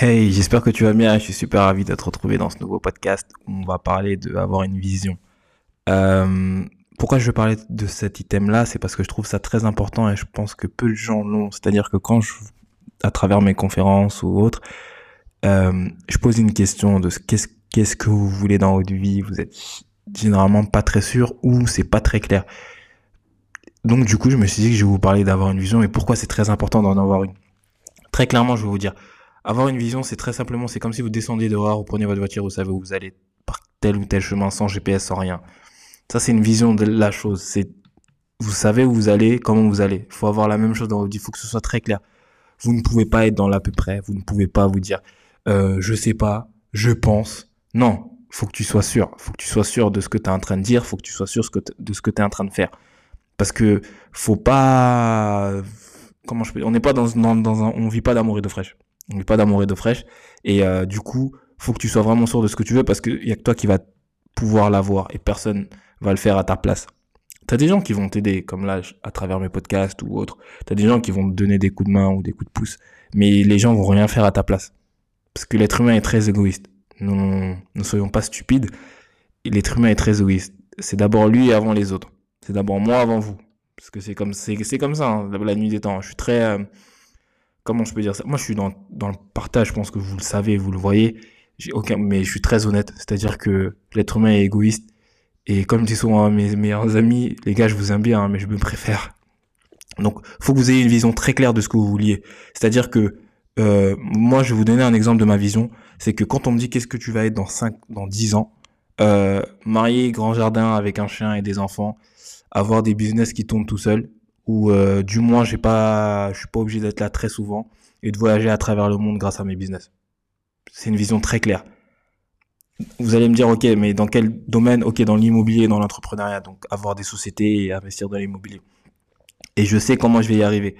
Hey, j'espère que tu vas bien. Je suis super ravi d'être retrouvé dans ce nouveau podcast où on va parler de avoir une vision. Euh, pourquoi je veux parler de cet item-là? C'est parce que je trouve ça très important et je pense que peu de gens l'ont. C'est-à-dire que quand je, à travers mes conférences ou autres, euh, je pose une question de qu'est-ce qu'est-ce que vous voulez dans votre vie. Vous êtes généralement pas très sûr ou c'est pas très clair. Donc du coup, je me suis dit que je vais vous parler d'avoir une vision et pourquoi c'est très important d'en avoir une. Très clairement, je vais vous dire, avoir une vision, c'est très simplement, c'est comme si vous descendiez dehors, vous prenez votre voiture, vous savez où vous allez par tel ou tel chemin sans GPS, sans rien. Ça, c'est une vision de la chose. Vous savez où vous allez, comment vous allez. Il faut avoir la même chose dans votre vie. Il faut que ce soit très clair. Vous ne pouvez pas être dans l'à peu près. Vous ne pouvez pas vous dire, euh, je sais pas, je pense. Non. Faut que tu sois sûr. Faut que tu sois sûr de ce que tu es en train de dire. Faut que tu sois sûr de ce que tu es en train de faire. Parce que faut pas, comment je peux, on n'est pas dans, dans, un, on vit pas d'amour et d'eau fraîche. On vit pas d'amour et d'eau fraîche. Et euh, du coup, faut que tu sois vraiment sûr de ce que tu veux parce qu'il y a que toi qui va pouvoir l'avoir et personne va le faire à ta place. T'as des gens qui vont t'aider, comme là, à travers mes podcasts ou autres. T'as des gens qui vont te donner des coups de main ou des coups de pouce. Mais les gens vont rien faire à ta place. Parce que l'être humain est très égoïste. Ne soyons pas stupides. L'être humain est très égoïste. C'est d'abord lui avant les autres. C'est d'abord moi avant vous. Parce que c'est comme, comme ça, hein, la nuit des temps. Je suis très, euh, comment je peux dire ça? Moi, je suis dans, le partage, je pense que vous le savez, vous le voyez. Mais je suis très honnête. C'est-à-dire que l'être humain est égoïste. Et comme disent souvent mes meilleurs amis, les gars, je vous aime bien, hein, mais je me préfère. Donc, faut que vous ayez une vision très claire de ce que vous vouliez. C'est-à-dire que, euh, moi, je vais vous donner un exemple de ma vision. C'est que quand on me dit qu'est-ce que tu vas être dans 5, dans 10 ans, euh, marié, grand jardin avec un chien et des enfants, avoir des business qui tournent tout seul ou euh, du moins j'ai pas je suis pas obligé d'être là très souvent et de voyager à travers le monde grâce à mes business. C'est une vision très claire. Vous allez me dire OK, mais dans quel domaine? OK, dans l'immobilier, dans l'entrepreneuriat, donc avoir des sociétés et investir dans l'immobilier. Et je sais comment je vais y arriver.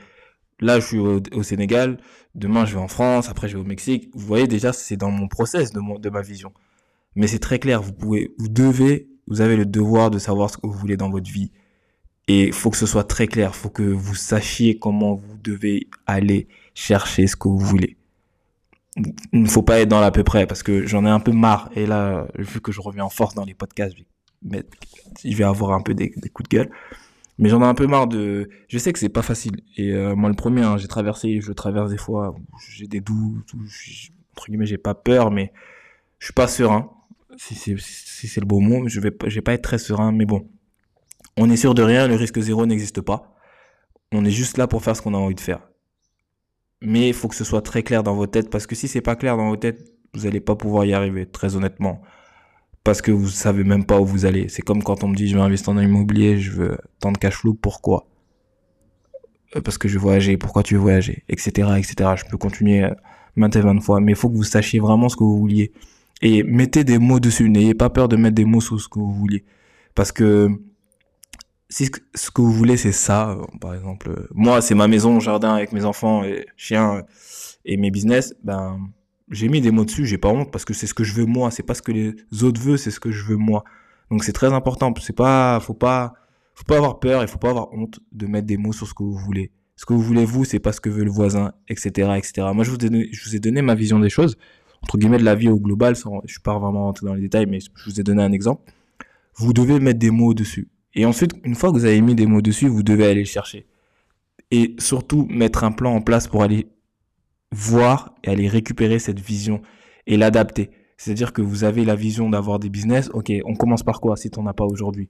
Là, je suis au, Sénégal, demain je vais en France, après je vais au Mexique. Vous voyez déjà, c'est dans mon process de, de ma vision. Mais c'est très clair, vous pouvez, vous devez vous avez le devoir de savoir ce que vous voulez dans votre vie. Et faut que ce soit très clair. Faut que vous sachiez comment vous devez aller chercher ce que vous voulez. Il ne faut pas être dans l'à peu près parce que j'en ai un peu marre. Et là, vu que je reviens en force dans les podcasts, je vais avoir un peu des, coups de gueule. Mais j'en ai un peu marre de. Je sais que c'est pas facile. Et euh, moi, le premier, hein, j'ai traversé, je traverse des fois, j'ai des doutes, entre guillemets, j'ai pas peur, mais je suis pas serein si c'est le beau mot, je vais je vais pas être très serein, mais bon, on est sûr de rien, le risque zéro n'existe pas. On est juste là pour faire ce qu'on a envie de faire. Mais il faut que ce soit très clair dans vos têtes, parce que si c'est pas clair dans vos têtes, vous allez pas pouvoir y arriver, très honnêtement. Parce que vous savez même pas où vous allez. C'est comme quand on me dit je vais investir dans l'immobilier, je veux tant de cash flow, pourquoi? Euh, Parce que je veux voyager, pourquoi tu veux voyager, etc., etc. Je peux continuer euh, maintes et maintes fois, mais il faut que vous sachiez vraiment ce que vous vouliez et mettez des mots dessus. N'ayez pas peur de mettre des mots sur ce que vous voulez. Parce que si ce que vous voulez, c'est ça, euh, par exemple, euh, moi, c'est ma maison, jardin avec mes enfants et chiens et mes business, ben, j'ai mis des mots dessus, j'ai pas honte parce que c'est ce que je veux moi, c'est pas ce que les autres veulent, c'est ce que je veux moi. Donc c'est très important, c'est pas, faut pas, faut pas avoir peur et faut pas avoir honte de mettre des mots sur ce que vous voulez. Ce que vous voulez vous, c'est pas ce que veut le voisin, etc., etc. Moi, je vous, ai je vous ai donné ma vision des choses entre guillemets de la vie au global, sans, je suis pas vraiment rentré dans les détails, mais je vous ai donné un exemple. Vous devez mettre des mots dessus. Et ensuite, une fois que vous avez mis des mots dessus, vous devez aller chercher. Et surtout, mettre un plan en place pour aller voir et aller récupérer cette vision et l'adapter. C'est-à-dire que vous avez la vision d'avoir des business. Ok, on commence par quoi si tu n'en as pas aujourd'hui?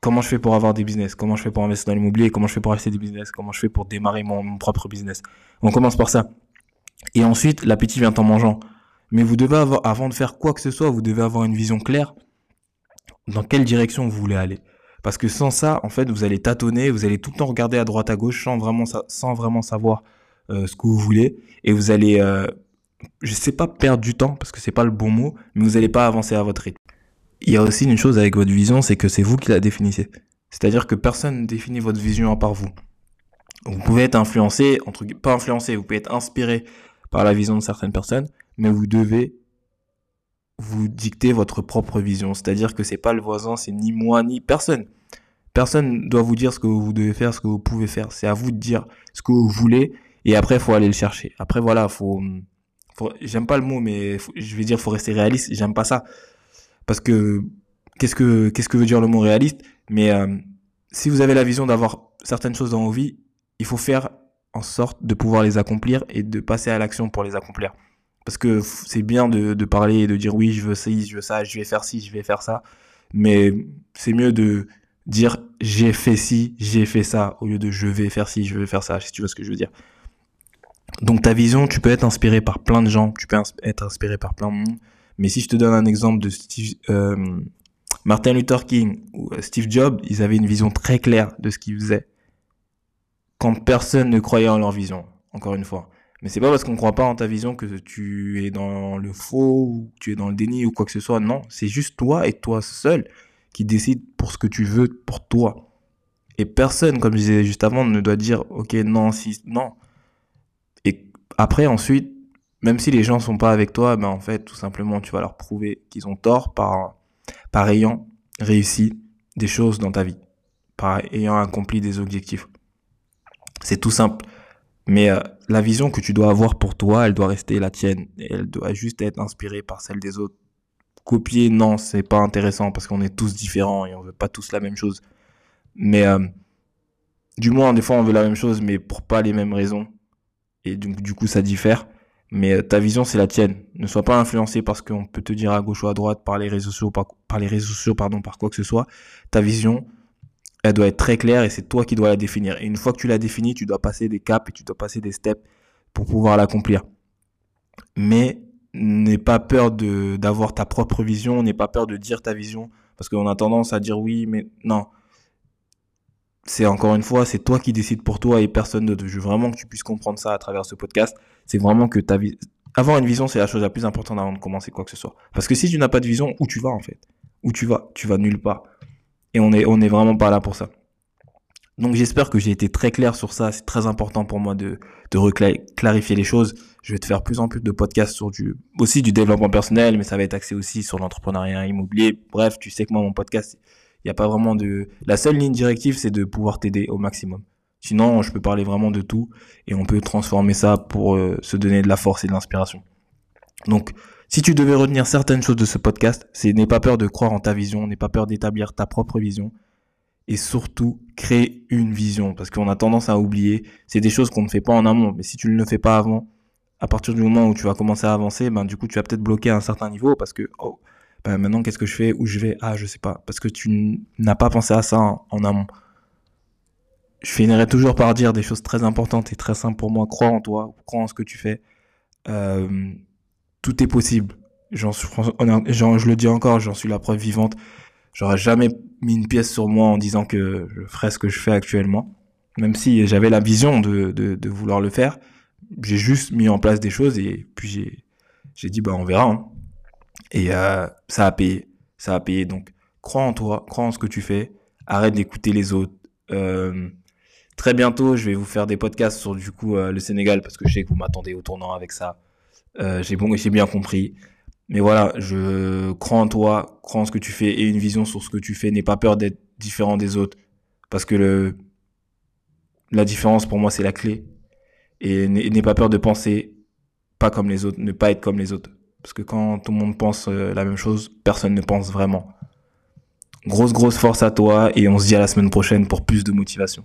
Comment je fais pour avoir des business? Comment je fais pour investir dans l'immobilier? Comment je fais pour acheter des business? Comment je fais pour démarrer mon propre business? On commence par ça. Et ensuite, l'appétit vient en mangeant. Mais vous devez avoir, avant de faire quoi que ce soit, vous devez avoir une vision claire dans quelle direction vous voulez aller. Parce que sans ça, en fait, vous allez tâtonner, vous allez tout le temps regarder à droite à gauche sans vraiment, sans vraiment savoir euh, ce que vous voulez. Et vous allez, euh, je sais pas perdre du temps, parce que c'est pas le bon mot, mais vous n'allez pas avancer à votre rythme. Il y a aussi une chose avec votre vision, c'est que c'est vous qui la définissez. C'est-à-dire que personne ne définit votre vision à part vous. Vous pouvez être influencé, entre pas influencé, vous pouvez être inspiré par la vision de certaines personnes, mais vous devez vous dicter votre propre vision. C'est-à-dire que c'est pas le voisin, c'est ni moi, ni personne. Personne doit vous dire ce que vous devez faire, ce que vous pouvez faire. C'est à vous de dire ce que vous voulez, et après, faut aller le chercher. Après, voilà, faut, j'aime pas le mot, mais je vais dire faut rester réaliste. J'aime pas ça parce que qu'est-ce que qu'est-ce que veut dire le mot réaliste? Mais euh, si vous avez la vision d'avoir certaines choses dans vos vies, il faut faire en sorte de pouvoir les accomplir et de passer à l'action pour les accomplir. Parce que c'est bien de, parler et de dire oui, je veux ci, je veux ça, je vais faire ci, je vais faire ça. Mais c'est mieux de dire j'ai fait ci, j'ai fait ça, au lieu de je vais faire ci, je vais faire ça, si tu vois ce que je veux dire. Donc ta vision, tu peux être inspiré par plein de gens, tu peux être inspiré par plein de monde. Mais si je te donne un exemple de Steve, euh, Martin Luther King ou euh, Steve Jobs, ils avaient une vision très claire de ce qu'ils faisaient. Quand personne ne croyait en leur vision, encore une fois. Mais c'est pas parce qu'on croit pas en ta vision que tu es dans le faux ou tu es dans le déni ou quoi que ce soit. Non, c'est juste toi et toi seul qui décide pour ce que tu veux pour toi. Et personne, comme je disais juste avant, ne doit dire ok non si non. Et après ensuite, même si les gens sont pas avec toi, ben en fait tout simplement tu vas leur prouver qu'ils ont tort par par ayant réussi des choses dans ta vie, par ayant accompli des objectifs. C'est tout simple. Mais euh, la vision que tu dois avoir pour toi, elle doit rester la tienne. elle doit juste être inspirée par celle des autres. Copier, non, c'est pas intéressant parce qu'on est tous différents et on veut pas tous la même chose. Mais euh, du moins, des fois, on veut la même chose, mais pour pas les mêmes raisons. Et donc, du coup, ça diffère. Mais euh, ta vision, c'est la tienne. Ne sois pas influencé parce qu'on peut te dire à gauche ou à droite par les réseaux sociaux, par, par les réseaux sociaux, pardon, par quoi que ce soit. Ta vision, elle doit être très claire et c'est toi qui dois la définir. Et une fois que tu l'as définie, tu dois passer des caps et tu dois passer des steps pour pouvoir l'accomplir. Mais n'aie pas peur d'avoir ta propre vision, n'aie pas peur de dire ta vision parce qu'on a tendance à dire oui, mais non. C'est encore une fois, c'est toi qui décides pour toi et personne d'autre. Je veux vraiment que tu puisses comprendre ça à travers ce podcast. C'est vraiment que ta vie, avoir une vision, c'est la chose la plus importante avant de commencer quoi que ce soit. Parce que si tu n'as pas de vision, où tu vas en fait? Où tu vas? Tu vas nulle part. Et on est, on est vraiment pas là pour ça. Donc j'espère que j'ai été très clair sur ça. C'est très important pour moi de, de clarifier les choses. Je vais te faire plus en plus de podcasts sur du, aussi du développement personnel, mais ça va être axé aussi sur l'entrepreneuriat immobilier. Bref, tu sais que moi, mon podcast, il n'y a pas vraiment de, la seule ligne directive, c'est de pouvoir t'aider au maximum. Sinon, je peux parler vraiment de tout et on peut transformer ça pour euh, se donner de la force et de l'inspiration. Donc, si tu devais retenir certaines choses de ce podcast, c'est n'aie pas peur de croire en ta vision, n'aie pas peur d'établir ta propre vision et surtout créer une vision parce qu'on a tendance à oublier, c'est des choses qu'on ne fait pas en amont, mais si tu ne le fais pas avant, à partir du moment où tu vas commencer à avancer, ben du coup tu vas peut-être bloquer à un certain niveau parce que oh ben maintenant qu'est-ce que je fais, où je vais, ah je sais pas, parce que tu n'as pas pensé à ça en, amont. Je finirai toujours par dire des choses très importantes et très simples pour moi. Crois en toi, crois en ce que tu fais. Euh, tout est possible. J'en je le dis encore, j'en suis la preuve vivante. J'aurais jamais mis une pièce sur moi en disant que je ferais ce que je fais actuellement. Même si j'avais la vision de, de, vouloir le faire. J'ai juste mis en place des choses et puis j'ai, j'ai dit, bah, on verra. Hein. Et euh, ça a payé. Ça a payé. Donc, crois en toi, crois en ce que tu fais. Arrête d'écouter les autres. Euh, très bientôt, je vais vous faire des podcasts sur du coup euh, le Sénégal parce que je sais que vous m'attendez au tournant avec ça. Euh, j'ai bon, bien compris. Mais voilà, je crois en toi, crois en ce que tu fais et une vision sur ce que tu fais. N'aie pas peur d'être différent des autres. Parce que la différence pour moi, c'est la clé. Et n'aie pas peur de penser pas comme les autres, ne pas être comme les autres. Parce que quand tout le monde pense euh, la même chose, personne ne pense vraiment. Grosse, grosse force à toi et on se dit à la semaine prochaine pour plus de motivation.